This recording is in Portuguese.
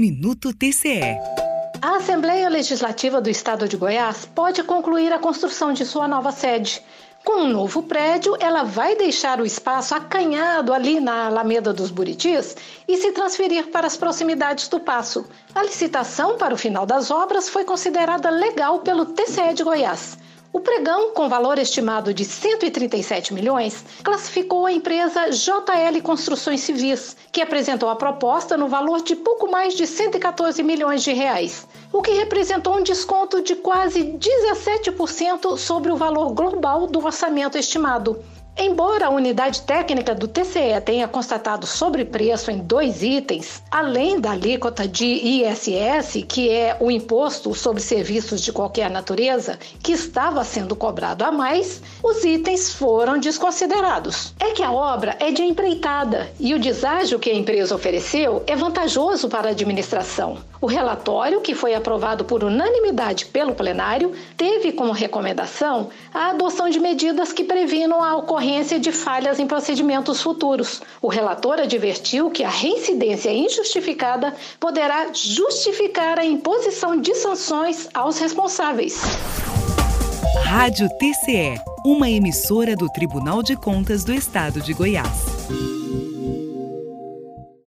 Minuto TCE. A Assembleia Legislativa do Estado de Goiás pode concluir a construção de sua nova sede. Com um novo prédio, ela vai deixar o espaço acanhado ali na Alameda dos Buritis e se transferir para as proximidades do Passo. A licitação para o final das obras foi considerada legal pelo TCE de Goiás. O pregão, com valor estimado de 137 milhões, classificou a empresa JL Construções Civis, que apresentou a proposta no valor de pouco mais de 114 milhões de reais, o que representou um desconto de quase 17% sobre o valor global do orçamento estimado. Embora a unidade técnica do TCE tenha constatado sobrepreço em dois itens, além da alíquota de ISS, que é o imposto sobre serviços de qualquer natureza, que estava sendo cobrado a mais, os itens foram desconsiderados. É que a obra é de empreitada e o deságio que a empresa ofereceu é vantajoso para a administração. O relatório, que foi aprovado por unanimidade pelo plenário, teve como recomendação a adoção de medidas que previnam a ocorrência de falhas em procedimentos futuros. O relator advertiu que a reincidência injustificada poderá justificar a imposição de sanções aos responsáveis. Rádio TCE, uma emissora do Tribunal de Contas do Estado de Goiás.